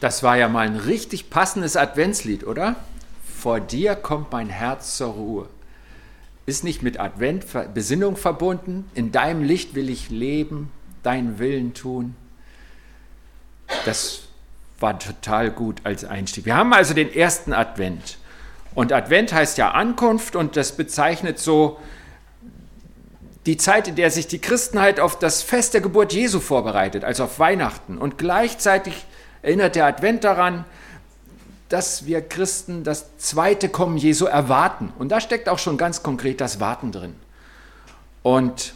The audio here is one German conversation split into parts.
Das war ja mal ein richtig passendes Adventslied, oder? Vor dir kommt mein Herz zur Ruhe. Ist nicht mit Advent, Besinnung verbunden. In deinem Licht will ich leben, deinen Willen tun. Das war total gut als Einstieg. Wir haben also den ersten Advent. Und Advent heißt ja Ankunft und das bezeichnet so die Zeit, in der sich die Christenheit auf das Fest der Geburt Jesu vorbereitet, also auf Weihnachten. Und gleichzeitig erinnert der Advent daran, dass wir Christen das zweite Kommen Jesu erwarten. Und da steckt auch schon ganz konkret das Warten drin. Und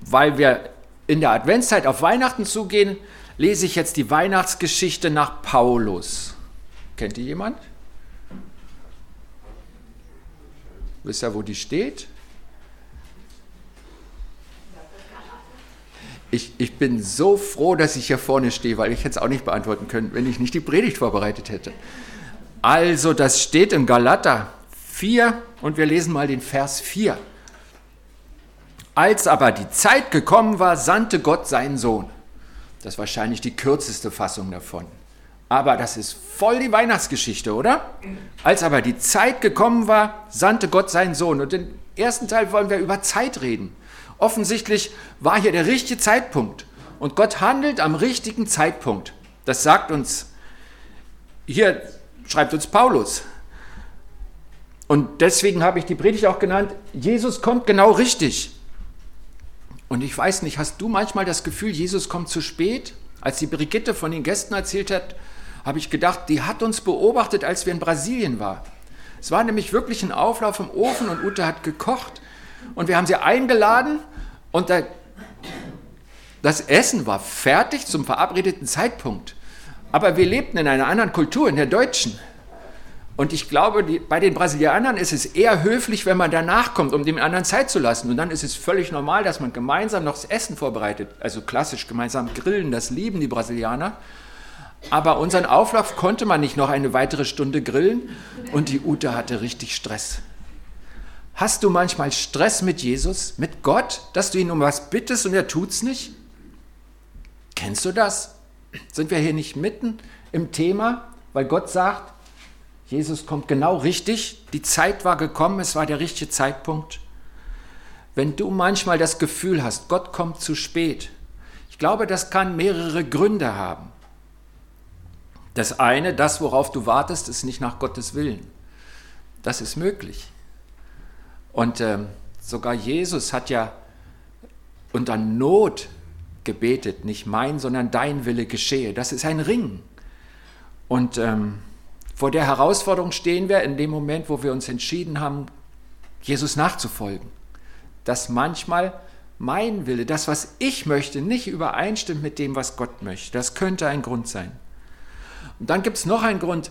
weil wir in der Adventszeit auf Weihnachten zugehen, lese ich jetzt die Weihnachtsgeschichte nach Paulus. Kennt ihr jemand? Wisst ihr, wo die steht? Ich, ich bin so froh, dass ich hier vorne stehe, weil ich hätte es auch nicht beantworten können, wenn ich nicht die Predigt vorbereitet hätte. Also, das steht in Galater 4 und wir lesen mal den Vers 4. Als aber die Zeit gekommen war, sandte Gott seinen Sohn. Das ist wahrscheinlich die kürzeste Fassung davon. Aber das ist voll die Weihnachtsgeschichte, oder? Als aber die Zeit gekommen war, sandte Gott seinen Sohn. Und den ersten Teil wollen wir über Zeit reden. Offensichtlich war hier der richtige Zeitpunkt. Und Gott handelt am richtigen Zeitpunkt. Das sagt uns, hier schreibt uns Paulus. Und deswegen habe ich die Predigt auch genannt, Jesus kommt genau richtig. Und ich weiß nicht, hast du manchmal das Gefühl, Jesus kommt zu spät? Als die Brigitte von den Gästen erzählt hat, habe ich gedacht, die hat uns beobachtet, als wir in Brasilien waren. Es war nämlich wirklich ein Auflauf im Ofen und Ute hat gekocht. Und wir haben sie eingeladen und da, das Essen war fertig zum verabredeten Zeitpunkt. Aber wir lebten in einer anderen Kultur, in der deutschen. Und ich glaube, die, bei den Brasilianern ist es eher höflich, wenn man danach kommt, um dem anderen Zeit zu lassen. Und dann ist es völlig normal, dass man gemeinsam noch das Essen vorbereitet. Also klassisch gemeinsam grillen, das lieben die Brasilianer. Aber unseren Auflauf konnte man nicht noch eine weitere Stunde grillen und die Ute hatte richtig Stress. Hast du manchmal Stress mit Jesus, mit Gott, dass du ihn um was bittest und er tut's nicht? Kennst du das? Sind wir hier nicht mitten im Thema, weil Gott sagt, Jesus kommt genau richtig, die Zeit war gekommen, es war der richtige Zeitpunkt. Wenn du manchmal das Gefühl hast, Gott kommt zu spät, ich glaube, das kann mehrere Gründe haben. Das eine, das, worauf du wartest, ist nicht nach Gottes Willen. Das ist möglich. Und äh, sogar Jesus hat ja unter Not gebetet, nicht mein, sondern dein Wille geschehe. Das ist ein Ring. Und ähm, vor der Herausforderung stehen wir in dem Moment, wo wir uns entschieden haben, Jesus nachzufolgen. Dass manchmal mein Wille, das, was ich möchte, nicht übereinstimmt mit dem, was Gott möchte. Das könnte ein Grund sein. Und dann gibt es noch einen Grund,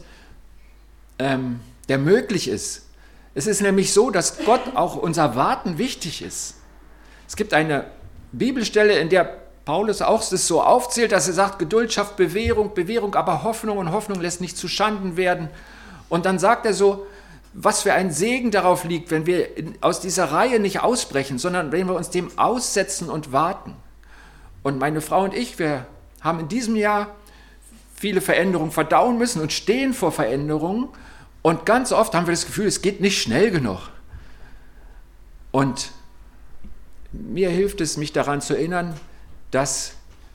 ähm, der möglich ist. Es ist nämlich so, dass Gott auch unser Warten wichtig ist. Es gibt eine Bibelstelle, in der Paulus auch das so aufzählt, dass er sagt, Geduld schafft Bewährung, Bewährung aber Hoffnung und Hoffnung lässt nicht zu Schanden werden. Und dann sagt er so, was für ein Segen darauf liegt, wenn wir aus dieser Reihe nicht ausbrechen, sondern wenn wir uns dem aussetzen und warten. Und meine Frau und ich, wir haben in diesem Jahr viele Veränderungen verdauen müssen und stehen vor Veränderungen und ganz oft haben wir das Gefühl, es geht nicht schnell genug. Und mir hilft es, mich daran zu erinnern, dass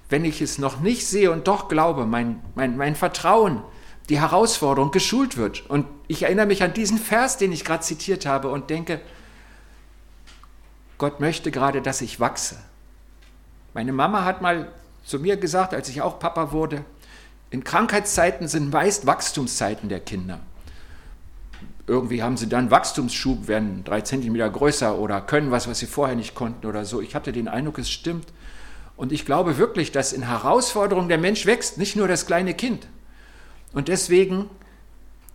wenn ich es noch nicht sehe und doch glaube, mein, mein, mein Vertrauen, die Herausforderung geschult wird. Und ich erinnere mich an diesen Vers, den ich gerade zitiert habe und denke, Gott möchte gerade, dass ich wachse. Meine Mama hat mal zu mir gesagt, als ich auch Papa wurde, in Krankheitszeiten sind meist Wachstumszeiten der Kinder irgendwie haben sie dann Wachstumsschub, werden drei Zentimeter größer oder können was, was sie vorher nicht konnten oder so. Ich hatte den Eindruck, es stimmt. Und ich glaube wirklich, dass in Herausforderungen der Mensch wächst, nicht nur das kleine Kind. Und deswegen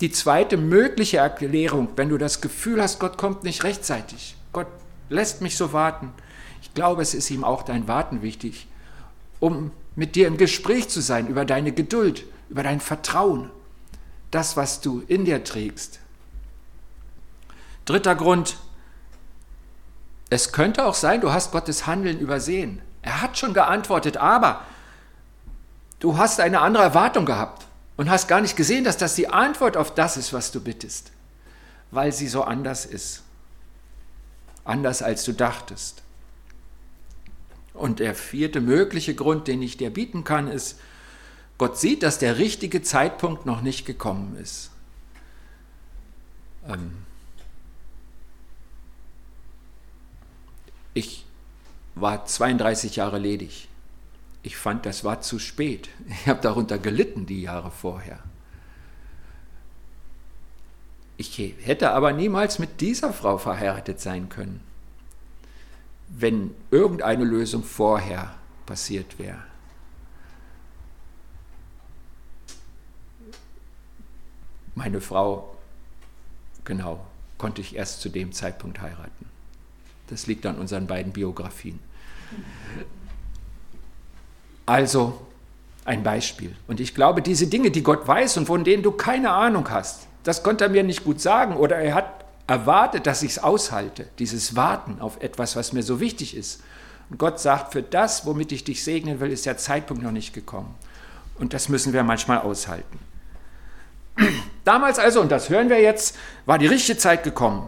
die zweite mögliche Erklärung, wenn du das Gefühl hast, Gott kommt nicht rechtzeitig, Gott lässt mich so warten. Ich glaube, es ist ihm auch dein Warten wichtig, um mit dir im Gespräch zu sein über deine Geduld, über dein Vertrauen, das, was du in dir trägst. Dritter Grund, es könnte auch sein, du hast Gottes Handeln übersehen. Er hat schon geantwortet, aber du hast eine andere Erwartung gehabt und hast gar nicht gesehen, dass das die Antwort auf das ist, was du bittest, weil sie so anders ist. Anders als du dachtest. Und der vierte mögliche Grund, den ich dir bieten kann, ist, Gott sieht, dass der richtige Zeitpunkt noch nicht gekommen ist. Ähm ich war 32 Jahre ledig. Ich fand, das war zu spät. Ich habe darunter gelitten die Jahre vorher. Ich hätte aber niemals mit dieser Frau verheiratet sein können, wenn irgendeine Lösung vorher passiert wäre. Meine Frau, genau, konnte ich erst zu dem Zeitpunkt heiraten. Das liegt an unseren beiden Biografien. Also ein Beispiel. Und ich glaube, diese Dinge, die Gott weiß und von denen du keine Ahnung hast, das konnte er mir nicht gut sagen oder er hat erwartet, dass ich es aushalte, dieses Warten auf etwas, was mir so wichtig ist. Und Gott sagt, für das, womit ich dich segnen will, ist der Zeitpunkt noch nicht gekommen. Und das müssen wir manchmal aushalten. Damals also, und das hören wir jetzt, war die richtige Zeit gekommen.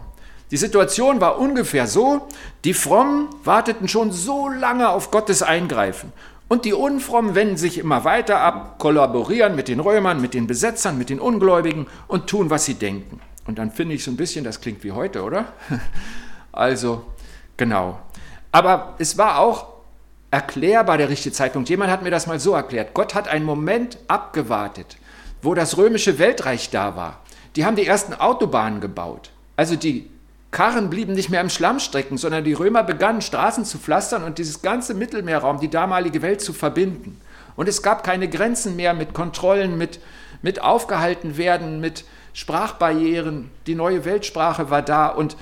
Die Situation war ungefähr so, die Frommen warteten schon so lange auf Gottes Eingreifen. Und die Unfrommen wenden sich immer weiter ab, kollaborieren mit den Römern, mit den Besetzern, mit den Ungläubigen und tun, was sie denken. Und dann finde ich so ein bisschen, das klingt wie heute, oder? Also, genau. Aber es war auch erklärbar der richtige Zeitpunkt. Jemand hat mir das mal so erklärt. Gott hat einen Moment abgewartet wo das römische Weltreich da war. Die haben die ersten Autobahnen gebaut. Also die Karren blieben nicht mehr im Schlamm stecken, sondern die Römer begannen Straßen zu pflastern und dieses ganze Mittelmeerraum, die damalige Welt zu verbinden. Und es gab keine Grenzen mehr mit Kontrollen, mit, mit aufgehalten werden, mit Sprachbarrieren. Die neue Weltsprache war da und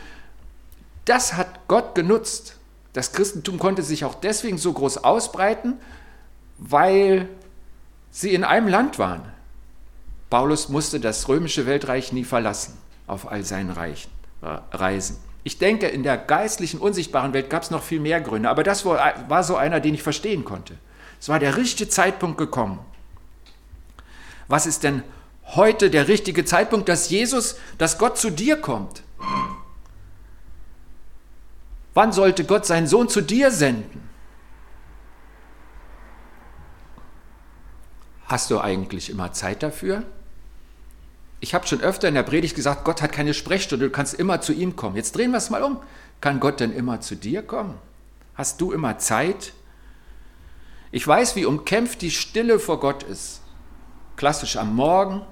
das hat Gott genutzt. Das Christentum konnte sich auch deswegen so groß ausbreiten, weil sie in einem Land waren. Paulus musste das römische Weltreich nie verlassen auf all seinen Reichen, Reisen. Ich denke, in der geistlichen, unsichtbaren Welt gab es noch viel mehr Gründe, aber das war so einer, den ich verstehen konnte. Es war der richtige Zeitpunkt gekommen. Was ist denn heute der richtige Zeitpunkt, dass Jesus, dass Gott zu dir kommt? Wann sollte Gott seinen Sohn zu dir senden? Hast du eigentlich immer Zeit dafür? Ich habe schon öfter in der Predigt gesagt, Gott hat keine Sprechstunde, du kannst immer zu ihm kommen. Jetzt drehen wir es mal um. Kann Gott denn immer zu dir kommen? Hast du immer Zeit? Ich weiß, wie umkämpft die Stille vor Gott ist. Klassisch am Morgen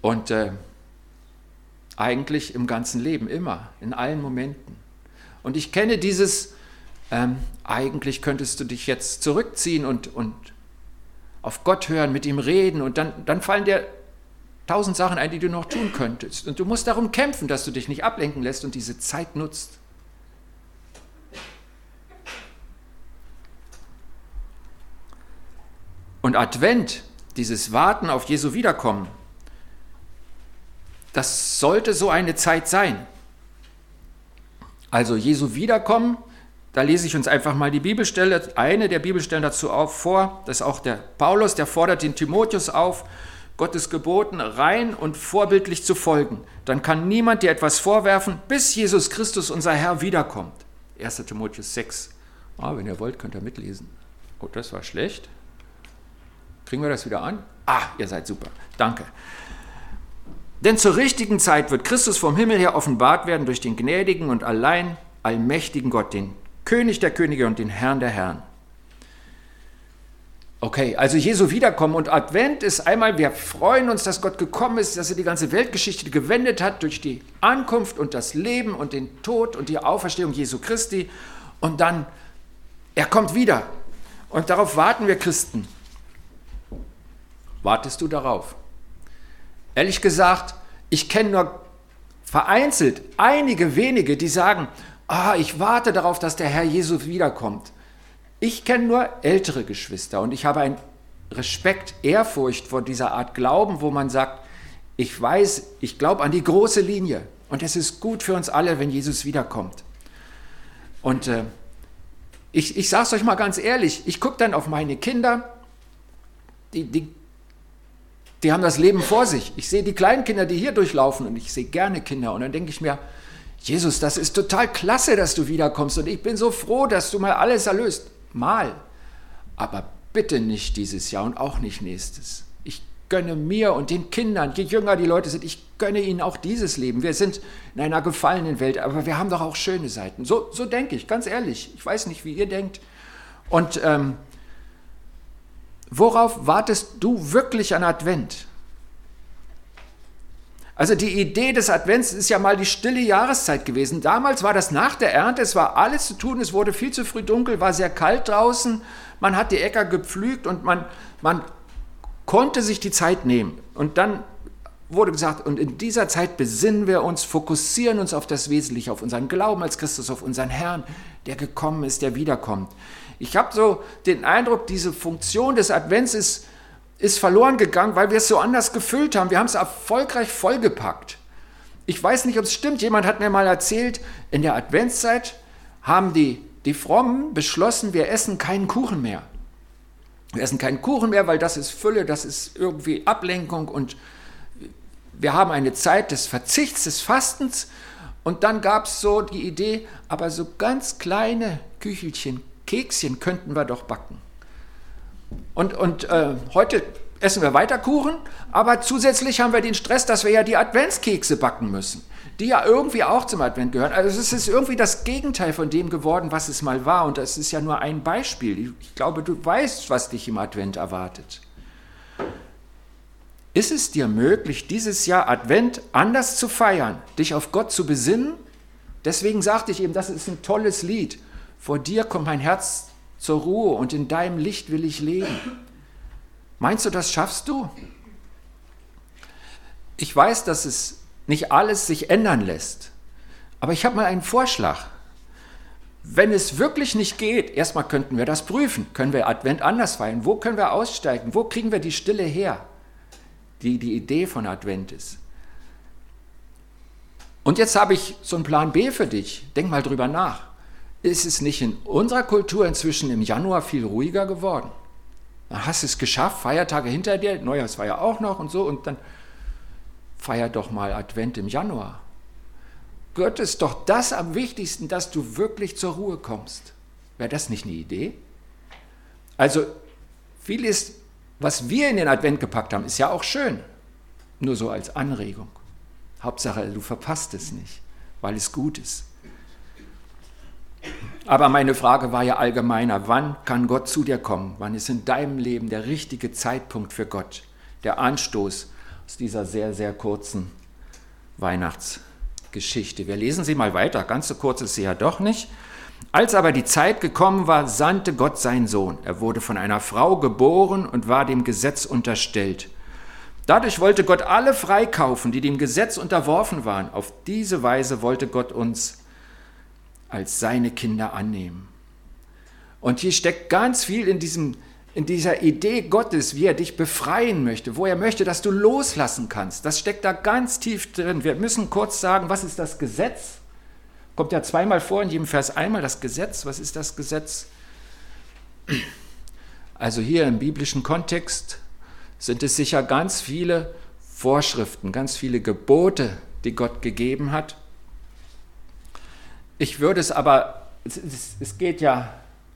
und äh, eigentlich im ganzen Leben, immer, in allen Momenten. Und ich kenne dieses, ähm, eigentlich könntest du dich jetzt zurückziehen und, und auf Gott hören, mit ihm reden und dann, dann fallen dir tausend Sachen ein, die du noch tun könntest. Und du musst darum kämpfen, dass du dich nicht ablenken lässt und diese Zeit nutzt. Und Advent, dieses Warten auf Jesu Wiederkommen, das sollte so eine Zeit sein. Also Jesu Wiederkommen, da lese ich uns einfach mal die Bibelstelle, eine der Bibelstellen dazu auf, vor. Das ist auch der Paulus, der fordert den Timotheus auf, Gottes Geboten rein und vorbildlich zu folgen. Dann kann niemand dir etwas vorwerfen, bis Jesus Christus, unser Herr, wiederkommt. 1. Timotheus 6. Ah, wenn ihr wollt, könnt ihr mitlesen. Oh, das war schlecht. Kriegen wir das wieder an? Ah, ihr seid super. Danke. Denn zur richtigen Zeit wird Christus vom Himmel her offenbart werden durch den gnädigen und allein allmächtigen Gott, den König der Könige und den Herrn der Herren. Okay, also Jesu Wiederkommen und Advent ist einmal, wir freuen uns, dass Gott gekommen ist, dass er die ganze Weltgeschichte gewendet hat durch die Ankunft und das Leben und den Tod und die Auferstehung Jesu Christi. Und dann, er kommt wieder. Und darauf warten wir Christen. Wartest du darauf? Ehrlich gesagt, ich kenne nur vereinzelt einige wenige, die sagen, ah, ich warte darauf, dass der Herr Jesus wiederkommt. Ich kenne nur ältere Geschwister und ich habe einen Respekt, Ehrfurcht vor dieser Art Glauben, wo man sagt, ich weiß, ich glaube an die große Linie und es ist gut für uns alle, wenn Jesus wiederkommt. Und äh, ich, ich sage es euch mal ganz ehrlich, ich gucke dann auf meine Kinder die, die, die haben das Leben vor sich. Ich sehe die kleinen Kinder, die hier durchlaufen und ich sehe gerne Kinder. Und dann denke ich mir, Jesus, das ist total klasse, dass du wiederkommst und ich bin so froh, dass du mal alles erlöst. Mal. Aber bitte nicht dieses Jahr und auch nicht nächstes. Ich gönne mir und den Kindern, je jünger die Leute sind, ich gönne ihnen auch dieses Leben. Wir sind in einer gefallenen Welt, aber wir haben doch auch schöne Seiten. So, so denke ich, ganz ehrlich. Ich weiß nicht, wie ihr denkt. Und ähm, worauf wartest du wirklich an Advent? Also die Idee des Advents ist ja mal die stille Jahreszeit gewesen. Damals war das nach der Ernte, es war alles zu tun, es wurde viel zu früh dunkel, war sehr kalt draußen, man hat die Äcker gepflügt und man, man konnte sich die Zeit nehmen. Und dann wurde gesagt, und in dieser Zeit besinnen wir uns, fokussieren uns auf das Wesentliche, auf unseren Glauben als Christus, auf unseren Herrn, der gekommen ist, der wiederkommt. Ich habe so den Eindruck, diese Funktion des Advents ist ist verloren gegangen, weil wir es so anders gefüllt haben. Wir haben es erfolgreich vollgepackt. Ich weiß nicht, ob es stimmt. Jemand hat mir mal erzählt, in der Adventszeit haben die, die Frommen beschlossen, wir essen keinen Kuchen mehr. Wir essen keinen Kuchen mehr, weil das ist Fülle, das ist irgendwie Ablenkung und wir haben eine Zeit des Verzichts, des Fastens. Und dann gab es so die Idee, aber so ganz kleine Küchelchen, Kekschen könnten wir doch backen. Und, und äh, heute essen wir weiter Kuchen, aber zusätzlich haben wir den Stress, dass wir ja die Adventskekse backen müssen, die ja irgendwie auch zum Advent gehören. Also es ist irgendwie das Gegenteil von dem geworden, was es mal war. Und das ist ja nur ein Beispiel. Ich glaube, du weißt, was dich im Advent erwartet. Ist es dir möglich, dieses Jahr Advent anders zu feiern, dich auf Gott zu besinnen? Deswegen sagte ich eben, das ist ein tolles Lied. Vor dir kommt mein Herz zur Ruhe und in deinem Licht will ich leben. Meinst du, das schaffst du? Ich weiß, dass es nicht alles sich ändern lässt, aber ich habe mal einen Vorschlag. Wenn es wirklich nicht geht, erstmal könnten wir das prüfen. Können wir Advent anders feiern? Wo können wir aussteigen? Wo kriegen wir die Stille her, die die Idee von Advent ist? Und jetzt habe ich so einen Plan B für dich. Denk mal drüber nach. Ist es nicht in unserer Kultur inzwischen im Januar viel ruhiger geworden? Dann hast es geschafft, Feiertage hinter dir, Neujahrsfeier auch noch und so, und dann feier doch mal Advent im Januar. Gott ist doch das am wichtigsten, dass du wirklich zur Ruhe kommst. Wäre das nicht eine Idee? Also, vieles, was wir in den Advent gepackt haben, ist ja auch schön. Nur so als Anregung. Hauptsache, du verpasst es nicht, weil es gut ist. Aber meine Frage war ja allgemeiner, wann kann Gott zu dir kommen? Wann ist in deinem Leben der richtige Zeitpunkt für Gott? Der Anstoß aus dieser sehr, sehr kurzen Weihnachtsgeschichte. Wir lesen sie mal weiter, ganz so kurz ist sie ja doch nicht. Als aber die Zeit gekommen war, sandte Gott seinen Sohn. Er wurde von einer Frau geboren und war dem Gesetz unterstellt. Dadurch wollte Gott alle freikaufen, die dem Gesetz unterworfen waren. Auf diese Weise wollte Gott uns als seine Kinder annehmen. Und hier steckt ganz viel in, diesem, in dieser Idee Gottes, wie er dich befreien möchte, wo er möchte, dass du loslassen kannst. Das steckt da ganz tief drin. Wir müssen kurz sagen, was ist das Gesetz? Kommt ja zweimal vor, in jedem Vers einmal das Gesetz. Was ist das Gesetz? Also hier im biblischen Kontext sind es sicher ganz viele Vorschriften, ganz viele Gebote, die Gott gegeben hat. Ich würde es aber, es, es, geht ja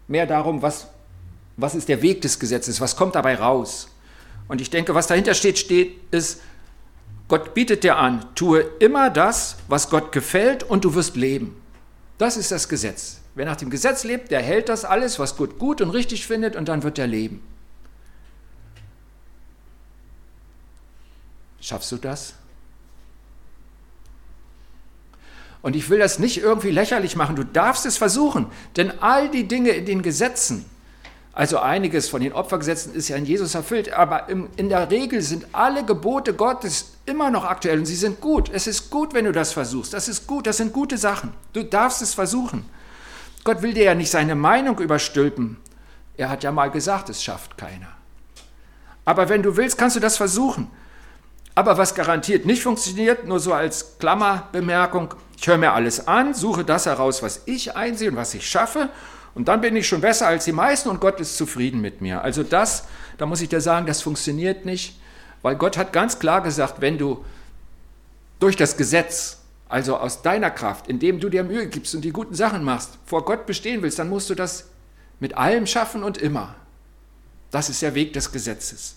mehr darum, was, was ist der Weg des Gesetzes, was kommt dabei raus. Und ich denke, was dahinter steht, steht, ist, Gott bietet dir an, tue immer das, was Gott gefällt und du wirst leben. Das ist das Gesetz. Wer nach dem Gesetz lebt, der hält das alles, was Gott gut und richtig findet und dann wird er leben. Schaffst du das? Und ich will das nicht irgendwie lächerlich machen, du darfst es versuchen, denn all die Dinge in den Gesetzen, also einiges von den Opfergesetzen ist ja in Jesus erfüllt, aber in der Regel sind alle Gebote Gottes immer noch aktuell und sie sind gut. Es ist gut, wenn du das versuchst. Das ist gut, das sind gute Sachen. Du darfst es versuchen. Gott will dir ja nicht seine Meinung überstülpen. Er hat ja mal gesagt, es schafft keiner. Aber wenn du willst, kannst du das versuchen. Aber was garantiert nicht funktioniert, nur so als Klammerbemerkung, ich höre mir alles an, suche das heraus, was ich einsehe und was ich schaffe Und dann bin ich schon besser als die meisten und Gott ist zufrieden mit mir. Also das, da muss ich dir sagen, das funktioniert nicht, weil Gott hat ganz klar gesagt, wenn du durch das Gesetz, also aus deiner Kraft, indem du dir Mühe gibst und die guten Sachen machst, vor Gott bestehen willst, dann musst du das mit allem schaffen und immer. Das ist der Weg des Gesetzes.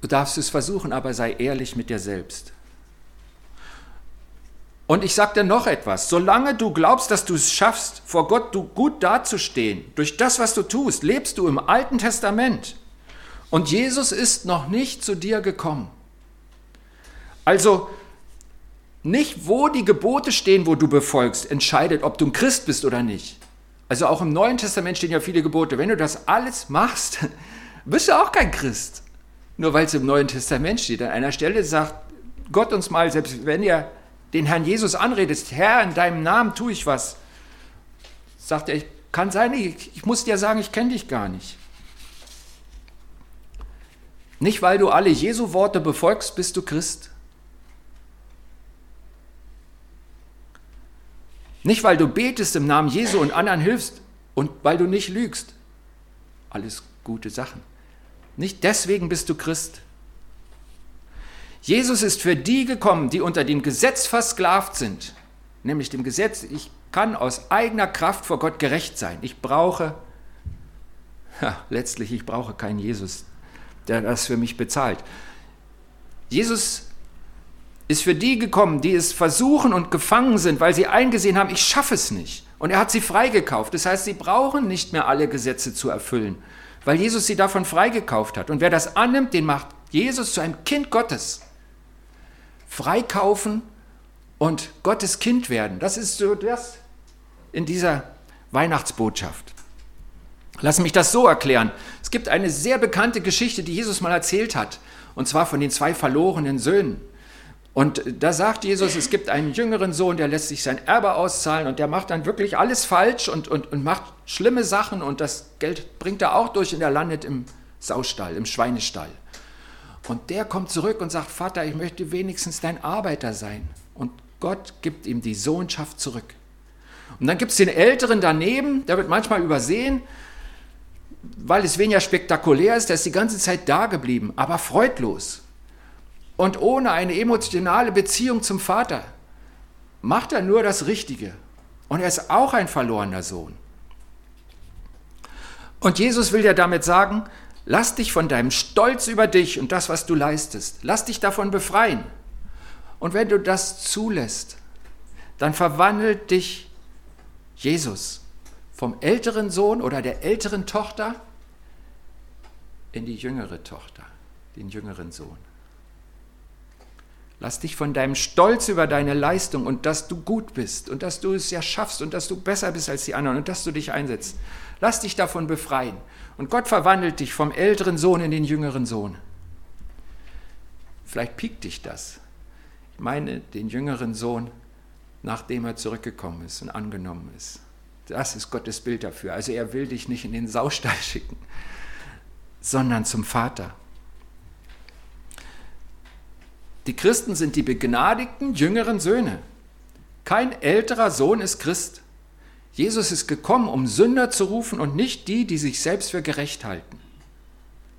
Du darfst es versuchen, aber sei ehrlich mit dir selbst. Und ich sage dir noch etwas, solange du glaubst, dass du es schaffst, vor Gott du gut dazustehen, durch das, was du tust, lebst du im Alten Testament. Und Jesus ist noch nicht zu dir gekommen. Also nicht, wo die Gebote stehen, wo du befolgst, entscheidet, ob du ein Christ bist oder nicht. Also auch im Neuen Testament stehen ja viele Gebote. Wenn du das alles machst, bist du auch kein Christ. Nur weil es im Neuen Testament steht. An einer Stelle sagt Gott uns mal, selbst wenn ihr den Herrn Jesus anredest, Herr, in deinem Namen tue ich was, sagt er, kann sein, ich, ich muss dir sagen, ich kenne dich gar nicht. Nicht, weil du alle Jesu-Worte befolgst, bist du Christ. Nicht, weil du betest im Namen Jesu und anderen hilfst und weil du nicht lügst. Alles gute Sachen. Nicht deswegen bist du Christ. Jesus ist für die gekommen, die unter dem Gesetz versklavt sind, nämlich dem Gesetz, ich kann aus eigener Kraft vor Gott gerecht sein. Ich brauche, ja, letztlich, ich brauche keinen Jesus, der das für mich bezahlt. Jesus ist für die gekommen, die es versuchen und gefangen sind, weil sie eingesehen haben, ich schaffe es nicht. Und er hat sie freigekauft. Das heißt, sie brauchen nicht mehr alle Gesetze zu erfüllen, weil Jesus sie davon freigekauft hat. Und wer das annimmt, den macht Jesus zu einem Kind Gottes. Freikaufen und Gottes Kind werden. Das ist so das in dieser Weihnachtsbotschaft. Lass mich das so erklären. Es gibt eine sehr bekannte Geschichte, die Jesus mal erzählt hat, und zwar von den zwei verlorenen Söhnen. Und da sagt Jesus, es gibt einen jüngeren Sohn, der lässt sich sein Erbe auszahlen und der macht dann wirklich alles falsch und, und, und macht schlimme Sachen und das Geld bringt er auch durch und er landet im Saustall, im Schweinestall. Und der kommt zurück und sagt, Vater, ich möchte wenigstens dein Arbeiter sein. Und Gott gibt ihm die Sohnschaft zurück. Und dann gibt es den Älteren daneben, der wird manchmal übersehen, weil es weniger spektakulär ist, der ist die ganze Zeit da geblieben, aber freudlos und ohne eine emotionale Beziehung zum Vater macht er nur das Richtige. Und er ist auch ein verlorener Sohn. Und Jesus will dir damit sagen, lass dich von deinem Stolz über dich und das, was du leistest, lass dich davon befreien. Und wenn du das zulässt, dann verwandelt dich Jesus vom älteren Sohn oder der älteren Tochter in die jüngere Tochter, den jüngeren Sohn. Lass dich von deinem Stolz über deine Leistung und dass du gut bist und dass du es ja schaffst und dass du besser bist als die anderen und dass du dich einsetzt. Lass dich davon befreien. Und Gott verwandelt dich vom älteren Sohn in den jüngeren Sohn. Vielleicht piekt dich das. Ich meine den jüngeren Sohn, nachdem er zurückgekommen ist und angenommen ist. Das ist Gottes Bild dafür. Also er will dich nicht in den Saustall schicken, sondern zum Vater. Die Christen sind die begnadigten jüngeren Söhne. Kein älterer Sohn ist Christ. Jesus ist gekommen, um Sünder zu rufen und nicht die, die sich selbst für gerecht halten.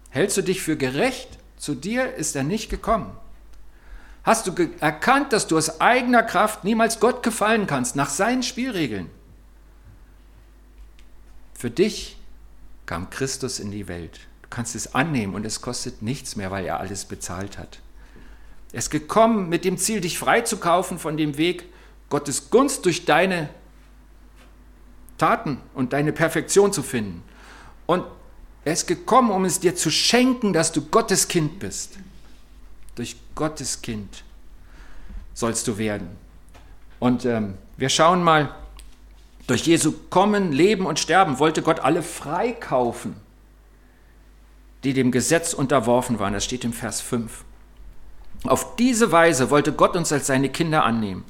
Hältst du dich für gerecht? Zu dir ist er nicht gekommen. Hast du erkannt, dass du aus eigener Kraft niemals Gott gefallen kannst, nach seinen Spielregeln? Für dich kam Christus in die Welt. Du kannst es annehmen und es kostet nichts mehr, weil er alles bezahlt hat. Er ist gekommen mit dem Ziel, dich freizukaufen von dem Weg, Gottes Gunst durch deine Taten und deine Perfektion zu finden. Und er ist gekommen, um es dir zu schenken, dass du Gottes Kind bist. Durch Gottes Kind sollst du werden. Und ähm, wir schauen mal, durch Jesu Kommen, Leben und Sterben wollte Gott alle freikaufen, die dem Gesetz unterworfen waren. Das steht im Vers 5. Auf diese Weise wollte Gott uns als seine Kinder annehmen.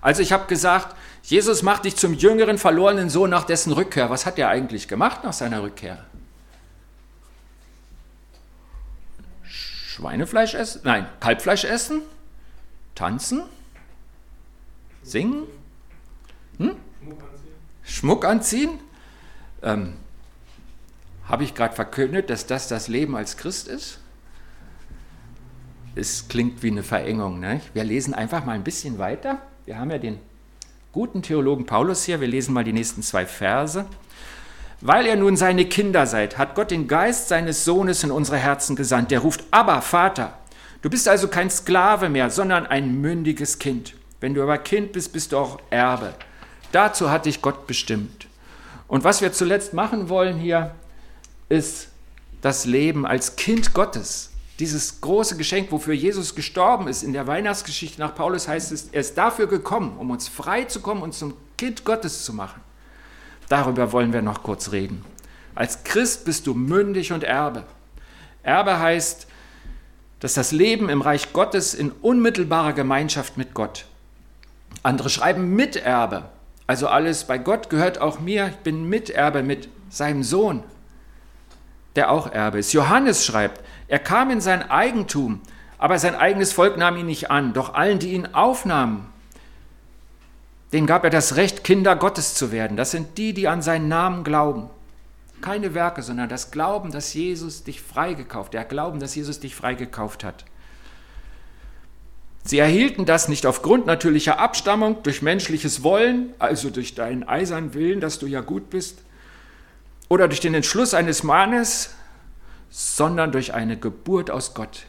Also ich habe gesagt, Jesus macht dich zum jüngeren verlorenen Sohn nach dessen Rückkehr. Was hat er eigentlich gemacht nach seiner Rückkehr? Schweinefleisch essen? Nein, Kalbfleisch essen? Tanzen? Singen? Hm? Schmuck anziehen. Schmuck anziehen? Ähm, Habe ich gerade verkündet, dass das das Leben als Christ ist? Es klingt wie eine Verengung. Ne? Wir lesen einfach mal ein bisschen weiter. Wir haben ja den guten Theologen Paulus hier. Wir lesen mal die nächsten zwei Verse. Weil ihr nun seine Kinder seid, hat Gott den Geist seines Sohnes in unsere Herzen gesandt. Der ruft, aber Vater. Du bist also kein Sklave mehr, sondern ein mündiges Kind. Wenn du aber Kind bist, bist du auch Erbe. Dazu hat dich Gott bestimmt. Und was wir zuletzt machen wollen hier, ist das Leben als Kind Gottes. Dieses große Geschenk, wofür Jesus gestorben ist. In der Weihnachtsgeschichte nach Paulus heißt es, er ist dafür gekommen, um uns frei zu kommen und zum Kind Gottes zu machen. Darüber wollen wir noch kurz reden. Als Christ bist du mündig und Erbe. Erbe heißt, dass das Leben im Reich Gottes in unmittelbarer Gemeinschaft mit Gott. Andere schreiben Miterbe. Also alles bei Gott gehört auch mir. Ich bin Miterbe mit seinem Sohn, der auch Erbe ist. Johannes schreibt, er kam in sein Eigentum, aber sein eigenes Volk nahm ihn nicht an. Doch allen, die ihn aufnahmen, denen gab er das Recht, Kinder Gottes zu werden. Das sind die, die an seinen Namen glauben. Keine Werke, sondern das Glauben, dass Jesus dich freigekauft, der Glauben, dass Jesus dich freigekauft hat. Sie erhielten das nicht aufgrund natürlicher Abstammung, durch menschliches Wollen, also durch deinen eisernen Willen, dass du ja gut bist, oder durch den Entschluss eines Mannes, sondern durch eine Geburt aus Gott.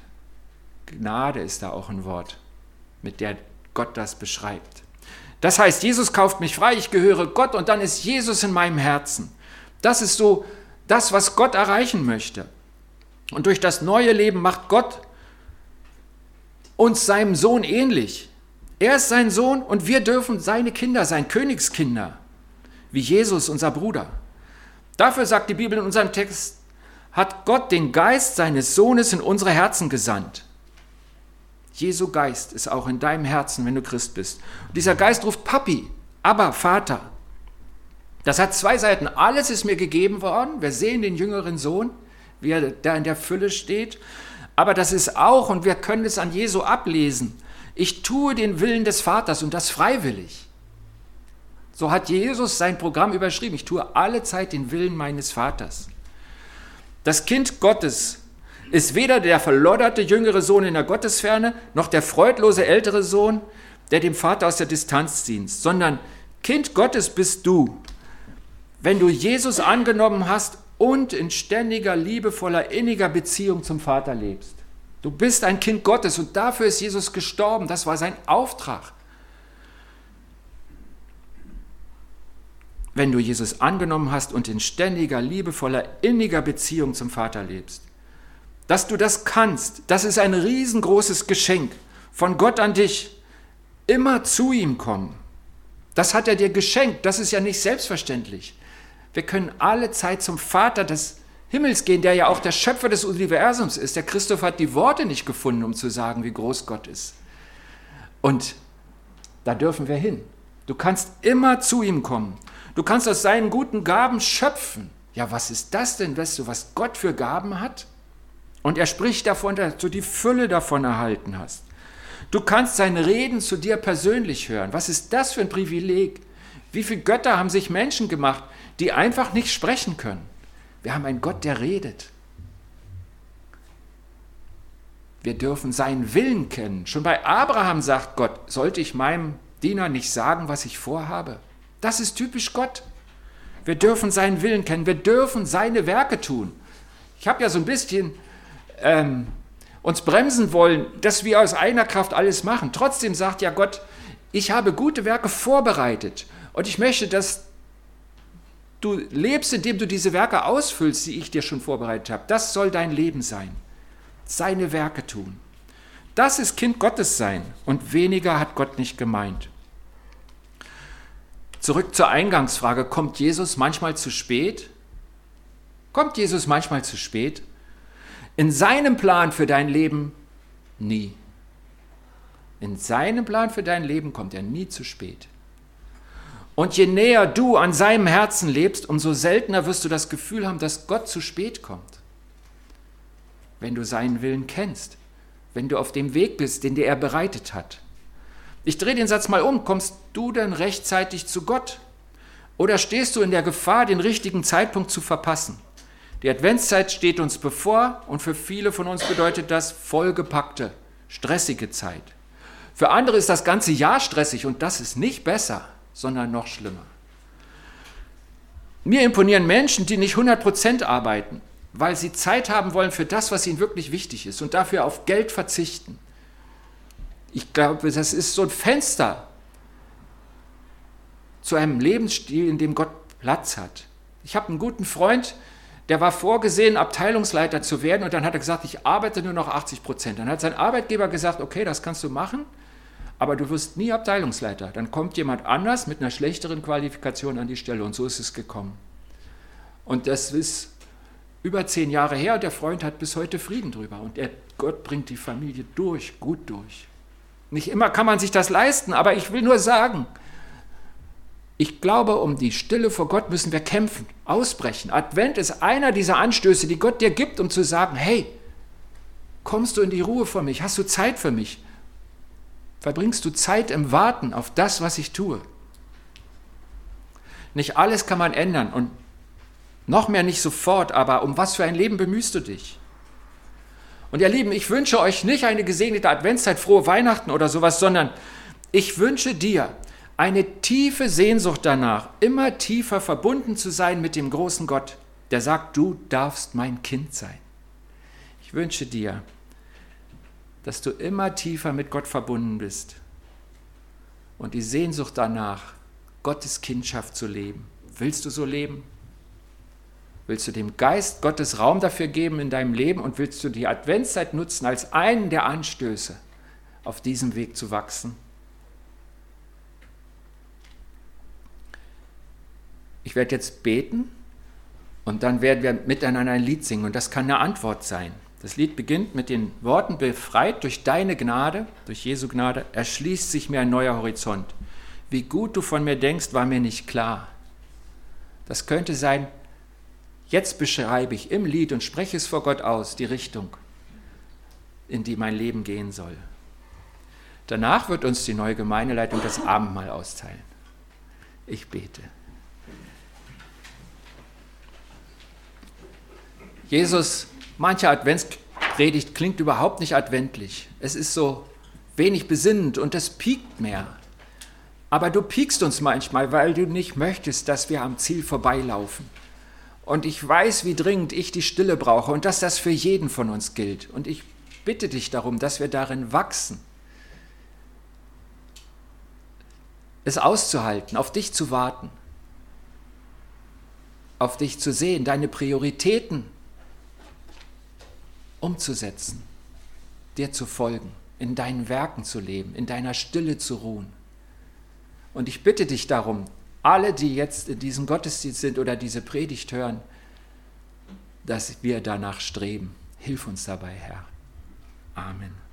Gnade ist da auch ein Wort, mit der Gott das beschreibt. Das heißt, Jesus kauft mich frei, ich gehöre Gott und dann ist Jesus in meinem Herzen. Das ist so das, was Gott erreichen möchte. Und durch das neue Leben macht Gott uns seinem Sohn ähnlich. Er ist sein Sohn und wir dürfen seine Kinder sein, Königskinder, wie Jesus, unser Bruder. Dafür sagt die Bibel in unserem Text, hat Gott den Geist seines Sohnes in unsere Herzen gesandt. Jesu Geist ist auch in deinem Herzen, wenn du Christ bist. Und dieser Geist ruft Papi, aber Vater. Das hat zwei Seiten. Alles ist mir gegeben worden. Wir sehen den jüngeren Sohn, wie er da in der Fülle steht. Aber das ist auch, und wir können es an Jesu ablesen, ich tue den Willen des Vaters und das freiwillig. So hat Jesus sein Programm überschrieben. Ich tue alle Zeit den Willen meines Vaters. Das Kind Gottes ist weder der verlodderte jüngere Sohn in der Gottesferne, noch der freudlose ältere Sohn, der dem Vater aus der Distanz zieht, sondern Kind Gottes bist du, wenn du Jesus angenommen hast und in ständiger, liebevoller, inniger Beziehung zum Vater lebst. Du bist ein Kind Gottes und dafür ist Jesus gestorben. Das war sein Auftrag. Wenn du Jesus angenommen hast und in ständiger, liebevoller, inniger Beziehung zum Vater lebst. Dass du das kannst, das ist ein riesengroßes Geschenk von Gott an dich. Immer zu ihm kommen. Das hat er dir geschenkt. Das ist ja nicht selbstverständlich. Wir können alle Zeit zum Vater des Himmels gehen, der ja auch der Schöpfer des Universums ist. Der Christoph hat die Worte nicht gefunden, um zu sagen, wie groß Gott ist. Und da dürfen wir hin. Du kannst immer zu ihm kommen. Du kannst aus seinen guten Gaben schöpfen. Ja, was ist das denn, weißt du, was Gott für Gaben hat? Und er spricht davon, dass du die Fülle davon erhalten hast. Du kannst seine Reden zu dir persönlich hören. Was ist das für ein Privileg? Wie viele Götter haben sich Menschen gemacht, die einfach nicht sprechen können? Wir haben einen Gott, der redet. Wir dürfen seinen Willen kennen. Schon bei Abraham sagt Gott, sollte ich meinem Diener nicht sagen, was ich vorhabe? Das ist typisch Gott. Wir dürfen seinen Willen kennen. Wir dürfen seine Werke tun. Ich habe ja so ein bisschen ähm, uns bremsen wollen, dass wir aus eigener Kraft alles machen. Trotzdem sagt ja Gott, ich habe gute Werke vorbereitet und ich möchte, dass du lebst, indem du diese Werke ausfüllst, die ich dir schon vorbereitet habe. Das soll dein Leben sein. Seine Werke tun. Das ist Kind Gottes sein und weniger hat Gott nicht gemeint. Zurück zur Eingangsfrage, kommt Jesus manchmal zu spät? Kommt Jesus manchmal zu spät? In seinem Plan für dein Leben nie. In seinem Plan für dein Leben kommt er nie zu spät. Und je näher du an seinem Herzen lebst, umso seltener wirst du das Gefühl haben, dass Gott zu spät kommt. Wenn du seinen Willen kennst, wenn du auf dem Weg bist, den dir er bereitet hat. Ich drehe den Satz mal um. Kommst du denn rechtzeitig zu Gott? Oder stehst du in der Gefahr, den richtigen Zeitpunkt zu verpassen? Die Adventszeit steht uns bevor und für viele von uns bedeutet das vollgepackte, stressige Zeit. Für andere ist das ganze Jahr stressig und das ist nicht besser, sondern noch schlimmer. Mir imponieren Menschen, die nicht 100% arbeiten, weil sie Zeit haben wollen für das, was ihnen wirklich wichtig ist und dafür auf Geld verzichten. Ich glaube, das ist so ein Fenster zu einem Lebensstil, in dem Gott Platz hat. Ich habe einen guten Freund, der war vorgesehen, Abteilungsleiter zu werden und dann hat er gesagt, ich arbeite nur noch 80 Prozent. Dann hat sein Arbeitgeber gesagt, okay, das kannst du machen, aber du wirst nie Abteilungsleiter. Dann kommt jemand anders mit einer schlechteren Qualifikation an die Stelle und so ist es gekommen. Und das ist über zehn Jahre her und der Freund hat bis heute Frieden drüber und er, Gott bringt die Familie durch, gut durch. Nicht immer kann man sich das leisten, aber ich will nur sagen, ich glaube, um die Stille vor Gott müssen wir kämpfen, ausbrechen. Advent ist einer dieser Anstöße, die Gott dir gibt, um zu sagen, hey, kommst du in die Ruhe vor mich? Hast du Zeit für mich? Verbringst du Zeit im Warten auf das, was ich tue? Nicht alles kann man ändern und noch mehr nicht sofort, aber um was für ein Leben bemühst du dich? Und ihr Lieben, ich wünsche euch nicht eine gesegnete Adventszeit, frohe Weihnachten oder sowas, sondern ich wünsche dir, eine tiefe Sehnsucht danach, immer tiefer verbunden zu sein mit dem großen Gott, der sagt, du darfst mein Kind sein. Ich wünsche dir, dass du immer tiefer mit Gott verbunden bist und die Sehnsucht danach, Gottes Kindschaft zu leben. Willst du so leben? Willst du dem Geist Gottes Raum dafür geben in deinem Leben und willst du die Adventszeit nutzen als einen der Anstöße, auf diesem Weg zu wachsen? ich werde jetzt beten und dann werden wir miteinander ein Lied singen und das kann eine Antwort sein. Das Lied beginnt mit den Worten, befreit durch deine Gnade, durch Jesu Gnade, erschließt sich mir ein neuer Horizont. Wie gut du von mir denkst, war mir nicht klar. Das könnte sein, jetzt beschreibe ich im Lied und spreche es vor Gott aus, die Richtung, in die mein Leben gehen soll. Danach wird uns die neue Gemeindeleitung das Abendmahl austeilen. Ich bete. Jesus, manche Adventspredigt klingt überhaupt nicht adventlich. Es ist so wenig besinnend und es piekt mehr. Aber du piekst uns manchmal, weil du nicht möchtest, dass wir am Ziel vorbeilaufen. Und ich weiß, wie dringend ich die Stille brauche und dass das für jeden von uns gilt. Und ich bitte dich darum, dass wir darin wachsen. Es auszuhalten, auf dich zu warten, auf dich zu sehen, deine Prioritäten umzusetzen, dir zu folgen, in deinen Werken zu leben, in deiner Stille zu ruhen. Und ich bitte dich darum, alle, die jetzt in diesem Gottesdienst sind oder diese Predigt hören, dass wir danach streben. Hilf uns dabei, Herr. Amen.